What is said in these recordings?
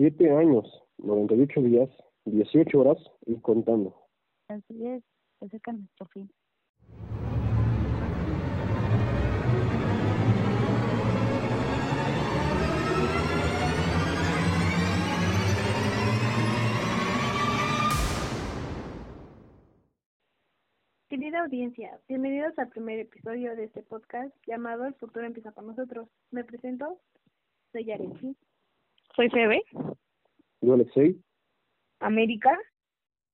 Siete años, 98 días, 18 horas y contando. Así es, se acerca nuestro fin. Querida audiencia, bienvenidos al primer episodio de este podcast llamado El futuro empieza con nosotros. Me presento, soy Yaretsi. Soy Febe. Yo, Alexei. América.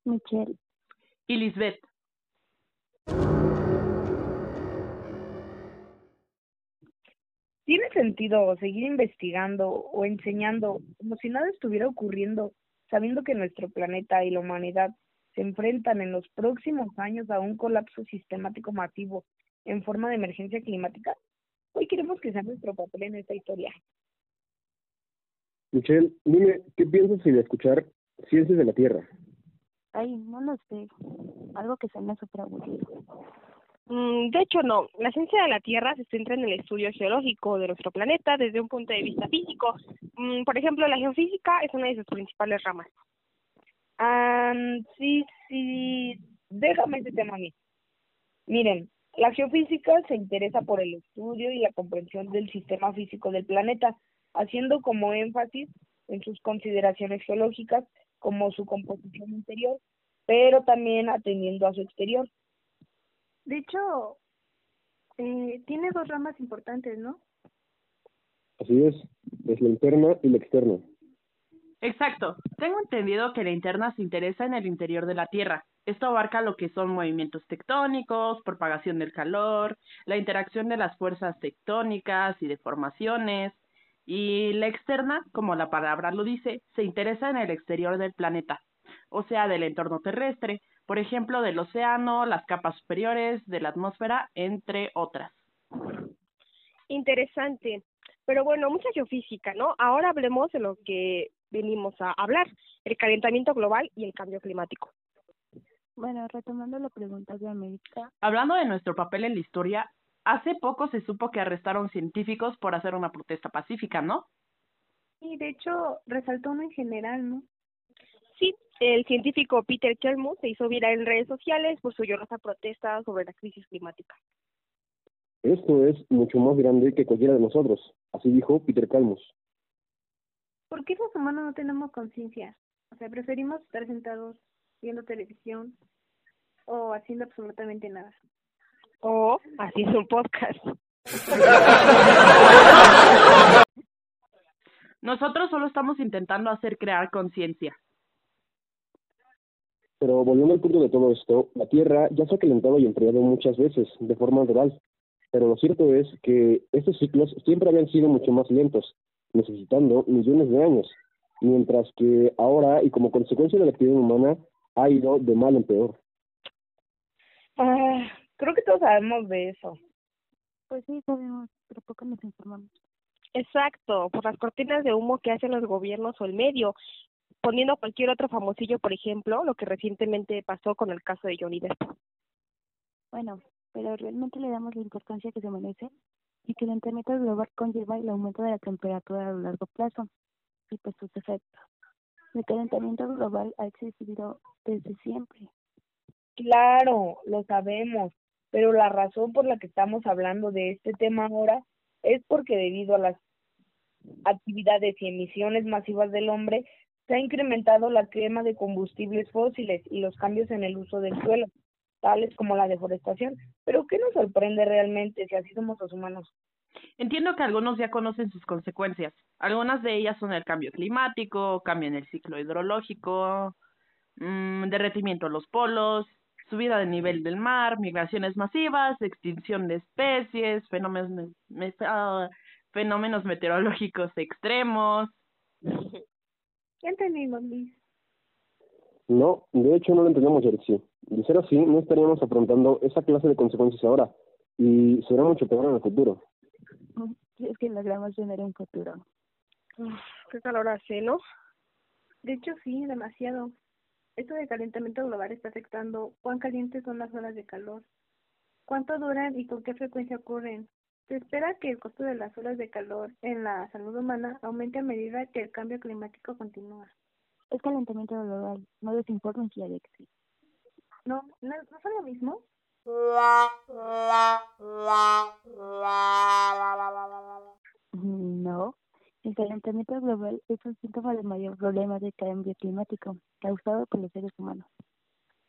Michelle. Y Lisbeth. ¿Tiene sentido seguir investigando o enseñando como si nada estuviera ocurriendo, sabiendo que nuestro planeta y la humanidad se enfrentan en los próximos años a un colapso sistemático masivo en forma de emergencia climática? Hoy queremos que sea nuestro papel en esta historia. Michelle, dime, ¿qué piensas de escuchar Ciencias de la Tierra? Ay, no lo sé. Algo que se me súper aburrido. Mm, de hecho, no. La ciencia de la Tierra se centra en el estudio geológico de nuestro planeta desde un punto de vista físico. Mm, por ejemplo, la geofísica es una de sus principales ramas. Ah, sí, sí, déjame ese tema a mí. Miren, la geofísica se interesa por el estudio y la comprensión del sistema físico del planeta, haciendo como énfasis en sus consideraciones geológicas como su composición interior, pero también atendiendo a su exterior. De hecho, eh, tiene dos ramas importantes, ¿no? Así es, es la interna y la externa. Exacto. Tengo entendido que la interna se interesa en el interior de la Tierra. Esto abarca lo que son movimientos tectónicos, propagación del calor, la interacción de las fuerzas tectónicas y deformaciones. Y la externa, como la palabra lo dice, se interesa en el exterior del planeta, o sea, del entorno terrestre, por ejemplo, del océano, las capas superiores, de la atmósfera, entre otras. Interesante. Pero bueno, mucha geofísica, ¿no? Ahora hablemos de lo que venimos a hablar, el calentamiento global y el cambio climático. Bueno, retomando la pregunta de América. Hablando de nuestro papel en la historia, hace poco se supo que arrestaron científicos por hacer una protesta pacífica, ¿no? Y de hecho, resaltó uno en general, ¿no? Sí, el científico Peter Kelmus se hizo viral en redes sociales por su llorosa protesta sobre la crisis climática. Esto es mucho más grande que cualquiera de nosotros, así dijo Peter Calmus. ¿Por qué los humanos no tenemos conciencia? O sea, preferimos estar sentados viendo televisión o haciendo absolutamente nada. O haciendo un podcast. Nosotros solo estamos intentando hacer crear conciencia. Pero volviendo al punto de todo esto, la Tierra ya se ha calentado y enfriado muchas veces, de forma natural. Pero lo cierto es que estos ciclos siempre habían sido mucho más lentos, necesitando millones de años, mientras que ahora, y como consecuencia de la actividad humana, ha ido de mal en peor. Ah, creo que todos sabemos de eso. Pues sí, sabemos, pero poco nos informamos. Exacto, por las cortinas de humo que hacen los gobiernos o el medio, poniendo cualquier otro famosillo, por ejemplo, lo que recientemente pasó con el caso de Johnny Depp. Bueno, pero realmente le damos la importancia que se merece y que el calentamiento global conlleva el aumento de la temperatura a largo plazo y pues sus efectos. El calentamiento global ha existido desde siempre. Claro, lo sabemos, pero la razón por la que estamos hablando de este tema ahora es porque debido a las actividades y emisiones masivas del hombre se ha incrementado la quema de combustibles fósiles y los cambios en el uso del suelo, tales como la deforestación. Pero ¿qué nos sorprende realmente si así somos los humanos? Entiendo que algunos ya conocen sus consecuencias. Algunas de ellas son el cambio climático, cambio en el ciclo hidrológico, mmm, derretimiento de los polos, subida del nivel del mar, migraciones masivas, extinción de especies, fenómenos, me, me, uh, fenómenos meteorológicos extremos. ¿Qué entendimos, Liz? No, de hecho no lo entendemos, Alexi. De ser así, no estaríamos afrontando esa clase de consecuencias ahora, y será mucho peor en el futuro. Es que logramos tener un futuro. Uf, qué calor hace, ¿no? De hecho, sí, demasiado. Esto de calentamiento global está afectando cuán calientes son las horas de calor, cuánto duran y con qué frecuencia ocurren, Se espera que el costo de las olas de calor en la salud humana aumente a medida que el cambio climático continúa. Es calentamiento global, no desinformen si ya existe. No, no, no son lo mismo. calentamiento global es un síntoma del mayor problema de cambio climático causado por los seres humanos.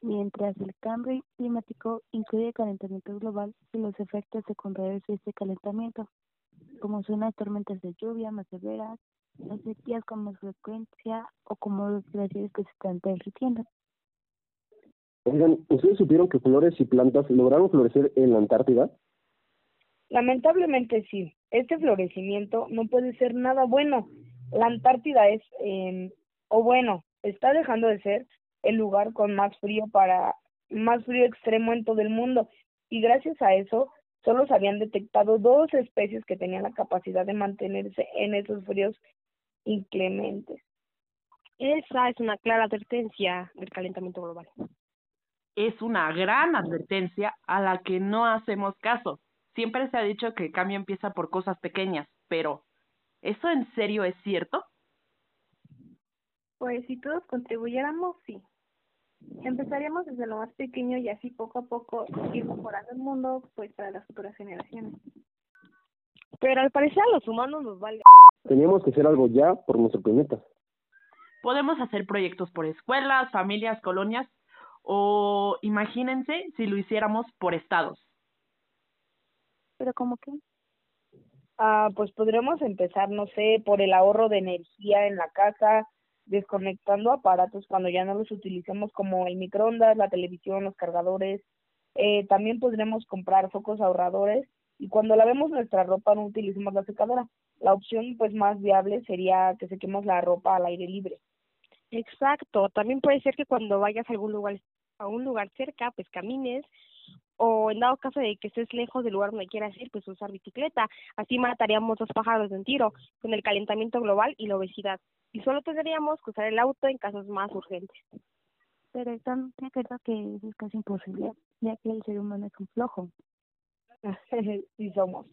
Mientras el cambio climático incluye calentamiento global y los efectos secundarios de este calentamiento, como son las tormentas de lluvia más severas, las sequías con más frecuencia o como los glaciares que se están derritiendo. Oigan, ¿ustedes supieron que flores y plantas lograron florecer en la Antártida? Lamentablemente sí. Este florecimiento no puede ser nada bueno. La Antártida es, eh, o bueno, está dejando de ser el lugar con más frío para más frío extremo en todo el mundo y gracias a eso solo se habían detectado dos especies que tenían la capacidad de mantenerse en esos fríos inclementes. Esa es una clara advertencia del calentamiento global. Es una gran advertencia a la que no hacemos caso. Siempre se ha dicho que el cambio empieza por cosas pequeñas, pero ¿eso en serio es cierto? Pues si todos contribuyéramos, sí. Empezaríamos desde lo más pequeño y así poco a poco ir mejorando el mundo pues para las futuras generaciones. Pero al parecer a los humanos nos vale. Teníamos que hacer algo ya por nuestro planeta. Podemos hacer proyectos por escuelas, familias, colonias o imagínense si lo hiciéramos por estados. Pero como que Ah, pues podremos empezar, no sé, por el ahorro de energía en la casa, desconectando aparatos cuando ya no los utilicemos como el microondas, la televisión, los cargadores. Eh, también podremos comprar focos ahorradores y cuando lavemos nuestra ropa no utilicemos la secadora. La opción pues más viable sería que sequemos la ropa al aire libre. Exacto. También puede ser que cuando vayas a algún lugar, a un lugar cerca, pues camines o en dado caso de que estés lejos del lugar donde quieras ir, pues usar bicicleta. Así mataríamos dos pájaros de un tiro con el calentamiento global y la obesidad. Y solo tendríamos que usar el auto en casos más urgentes. pero están de acuerdo que eso es casi imposible, ya que el ser humano es un flojo. sí somos.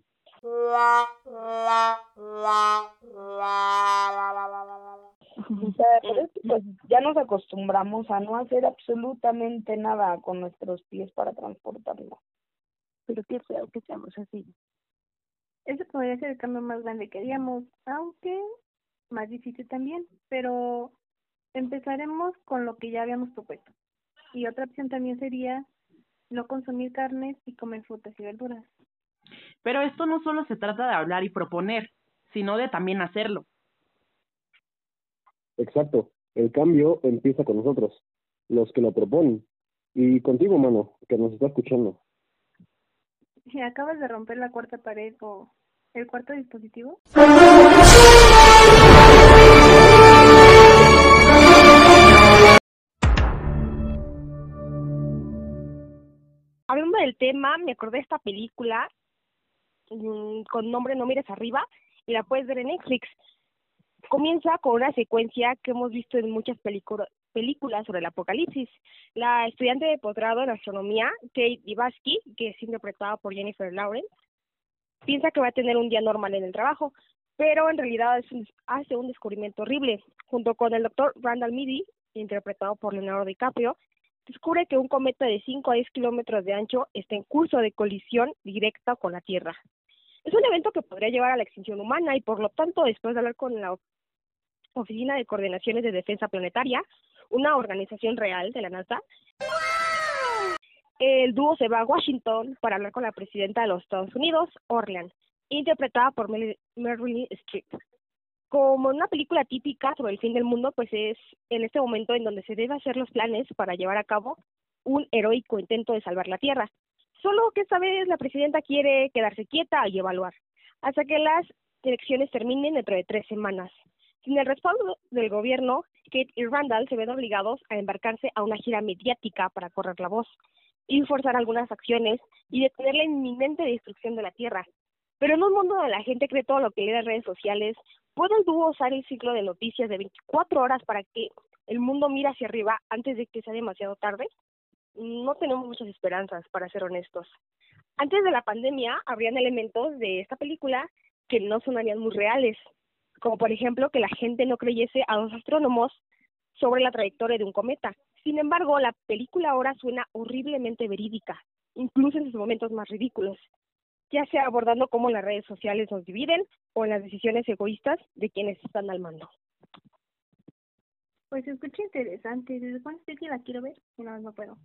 Pero es que, pues ya nos acostumbramos a no hacer absolutamente nada con nuestros pies para transportarnos. Pero qué feo que seamos así. Ese podría ser el cambio más grande que haríamos, aunque más difícil también, pero empezaremos con lo que ya habíamos propuesto. Y otra opción también sería no consumir carnes y comer frutas y verduras. Pero esto no solo se trata de hablar y proponer, sino de también hacerlo. Exacto. El cambio empieza con nosotros, los que lo proponen. Y contigo, mano, que nos está escuchando. Si acabas de romper la cuarta pared o el cuarto dispositivo, Hablando del tema, me acordé de esta película con nombre No mires arriba y la puedes ver en Netflix. Comienza con una secuencia que hemos visto en muchas película- películas sobre el apocalipsis. La estudiante de posgrado en astronomía, Kate Ivansky, que es interpretada por Jennifer Lawrence, piensa que va a tener un día normal en el trabajo, pero en realidad es un- hace un descubrimiento horrible. Junto con el doctor Randall Meady, interpretado por Leonardo DiCaprio, descubre que un cometa de 5 a 10 kilómetros de ancho está en curso de colisión directa con la Tierra. Es un evento que podría llevar a la extinción humana y por lo tanto, después de hablar con la Oficina de Coordinaciones de Defensa Planetaria, una organización real de la NASA, el dúo se va a Washington para hablar con la presidenta de los Estados Unidos, Orlean, interpretada por Meryl Streep. Como una película típica sobre el fin del mundo, pues es en este momento en donde se debe hacer los planes para llevar a cabo un heroico intento de salvar la Tierra. Solo que esta vez la presidenta quiere quedarse quieta y evaluar, hasta que las elecciones terminen dentro de tres semanas. Sin el respaldo del gobierno, Kate y Randall se ven obligados a embarcarse a una gira mediática para correr la voz y forzar algunas acciones y detener la inminente destrucción de la Tierra. Pero en un mundo donde la gente cree todo lo que lee en redes sociales, ¿puede el dúo usar el ciclo de noticias de 24 horas para que el mundo mire hacia arriba antes de que sea demasiado tarde? No tenemos muchas esperanzas, para ser honestos. Antes de la pandemia, habrían elementos de esta película que no sonarían muy reales, como por ejemplo que la gente no creyese a los astrónomos sobre la trayectoria de un cometa. Sin embargo, la película ahora suena horriblemente verídica, incluso en sus momentos más ridículos, ya sea abordando cómo las redes sociales nos dividen o en las decisiones egoístas de quienes están al mando. Pues escucha interesante. ¿Desde cuándo estoy que la quiero ver? Y no, no puedo.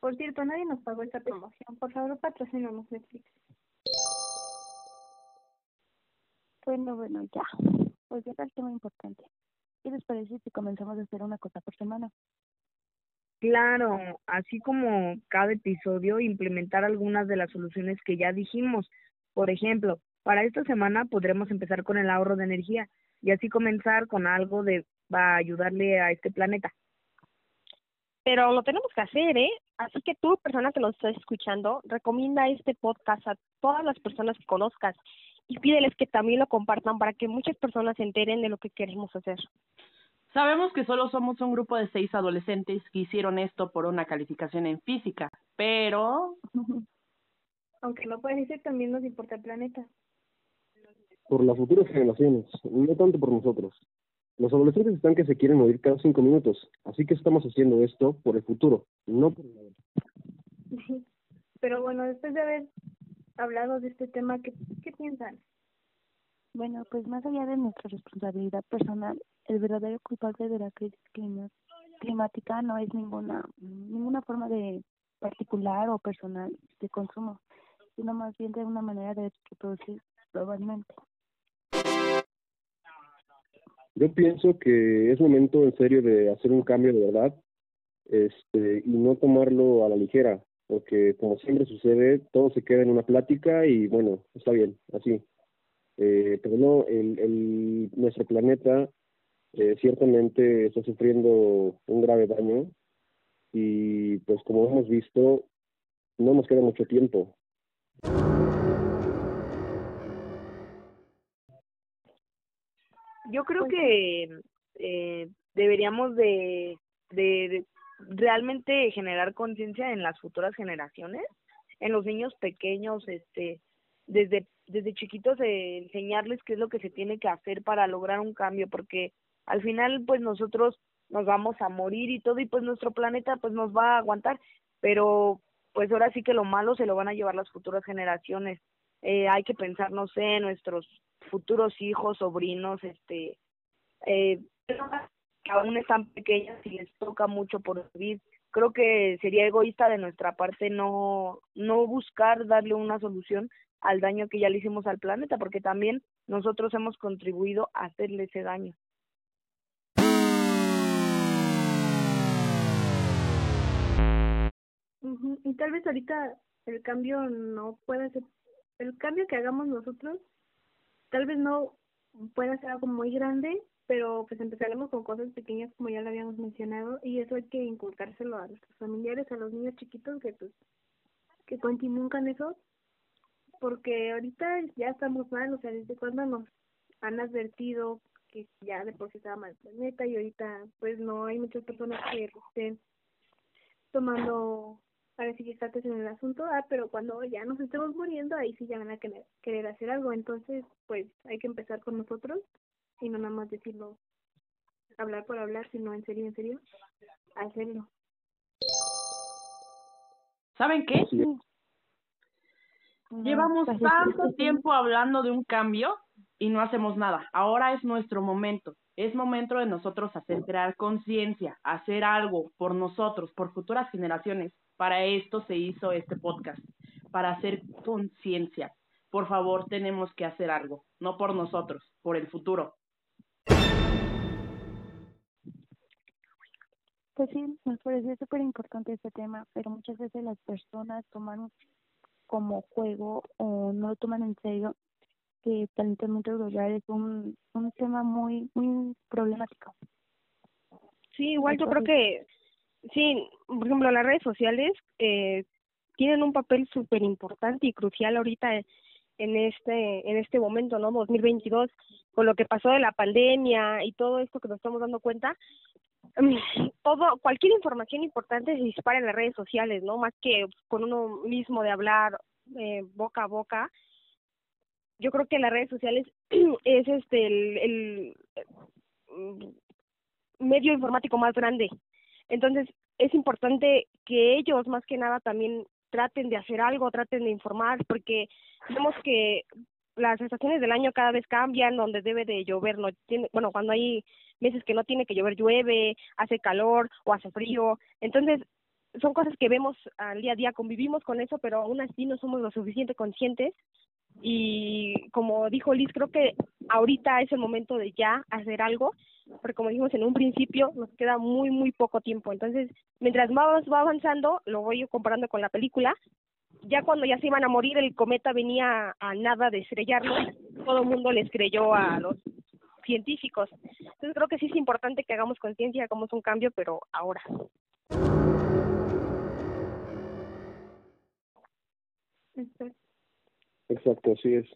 Por cierto, nadie nos pagó esta promoción. Por favor, patrocinamos Netflix. Bueno, bueno, ya. Pues ya el tema importante. ¿Qué les parece si comenzamos a hacer una cosa por semana? Claro, así como cada episodio implementar algunas de las soluciones que ya dijimos. Por ejemplo, para esta semana podremos empezar con el ahorro de energía y así comenzar con algo de va a ayudarle a este planeta. Pero lo tenemos que hacer, ¿eh? Así que tú, persona que nos estás escuchando, recomienda este podcast a todas las personas que conozcas y pídeles que también lo compartan para que muchas personas se enteren de lo que queremos hacer. Sabemos que solo somos un grupo de seis adolescentes que hicieron esto por una calificación en física, pero... Aunque no puede ser, también nos importa el planeta. Por las futuras generaciones, no tanto por nosotros. Los adolescentes están que se quieren morir cada cinco minutos, así que estamos haciendo esto por el futuro, no por el Pero bueno, después de haber hablado de este tema, ¿qué, qué piensan? Bueno, pues más allá de nuestra responsabilidad personal, el verdadero culpable de la crisis climática no es ninguna ninguna forma de particular o personal de consumo, sino más bien de una manera de reproducir globalmente. Yo pienso que es momento en serio de hacer un cambio de verdad este, y no tomarlo a la ligera, porque como siempre sucede, todo se queda en una plática y bueno, está bien, así. Eh, pero no, el, el, nuestro planeta eh, ciertamente está sufriendo un grave daño y pues como hemos visto, no nos queda mucho tiempo. Yo creo que eh, deberíamos de, de, realmente generar conciencia en las futuras generaciones, en los niños pequeños, este, desde desde chiquitos eh, enseñarles qué es lo que se tiene que hacer para lograr un cambio, porque al final pues nosotros nos vamos a morir y todo y pues nuestro planeta pues nos va a aguantar, pero pues ahora sí que lo malo se lo van a llevar las futuras generaciones. Eh, hay que pensar, no sé, nuestros futuros hijos, sobrinos, este, eh, que aún están pequeñas y les toca mucho por vivir. Creo que sería egoísta de nuestra parte no, no buscar darle una solución al daño que ya le hicimos al planeta, porque también nosotros hemos contribuido a hacerle ese daño. Y tal vez ahorita el cambio no pueda ser, el cambio que hagamos nosotros, tal vez no pueda ser algo muy grande, pero pues empezaremos con cosas pequeñas como ya lo habíamos mencionado y eso hay que inculcárselo a nuestros familiares, a los niños chiquitos que pues que continúen con eso porque ahorita ya estamos mal, o sea, desde cuando nos han advertido que ya de por sí estaba mal el planeta y ahorita pues no hay muchas personas que estén tomando para que en el asunto, ah, pero cuando ya nos estemos muriendo, ahí sí ya van a querer, querer hacer algo, entonces pues hay que empezar con nosotros y no nada más decirlo, hablar por hablar, sino en serio, en serio, hacerlo. ¿Saben qué? Llevamos tanto tiempo hablando de un cambio y no hacemos nada. Ahora es nuestro momento. Es momento de nosotros hacer crear conciencia, hacer algo por nosotros, por futuras generaciones. Para esto se hizo este podcast, para hacer conciencia. Por favor, tenemos que hacer algo, no por nosotros, por el futuro. Pues sí, me parece súper importante este tema, pero muchas veces las personas toman como juego o no lo toman en serio, que el es un, un tema muy, muy problemático. Sí, igual yo creo que, sí, por ejemplo, las redes sociales eh, tienen un papel súper importante y crucial ahorita en este en este momento, ¿no? 2022, con lo que pasó de la pandemia y todo esto que nos estamos dando cuenta, todo cualquier información importante se dispara en las redes sociales, ¿no? Más que con uno mismo de hablar eh, boca a boca. Yo creo que las redes sociales es este el, mm, medio informático más grande. Entonces, es importante que ellos más que nada también traten de hacer algo, traten de informar, porque vemos que las estaciones del año cada vez cambian, donde debe de llover, no tiene, bueno, cuando hay meses que no tiene que llover, llueve, hace calor o hace frío. Entonces, son cosas que vemos al día a día, convivimos con eso, pero aún así no somos lo suficiente conscientes. Y como dijo Liz, creo que ahorita es el momento de ya hacer algo, porque como dijimos en un principio, nos queda muy, muy poco tiempo. Entonces, mientras más va avanzando, lo voy comparando con la película, ya cuando ya se iban a morir, el cometa venía a nada de estrellarlo, todo el mundo les creyó a los científicos. Entonces creo que sí es importante que hagamos conciencia, hagamos un cambio, pero ahora. Exacto, así es.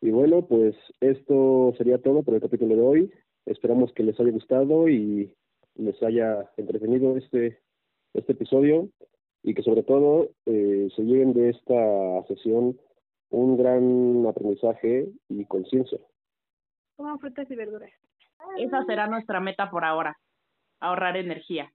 Y bueno, pues esto sería todo por el capítulo de hoy. Esperamos que les haya gustado y les haya entretenido este, este episodio y que sobre todo eh, se lleven de esta sesión un gran aprendizaje y conciencia. Coman frutas y verduras. Esa será nuestra meta por ahora, ahorrar energía.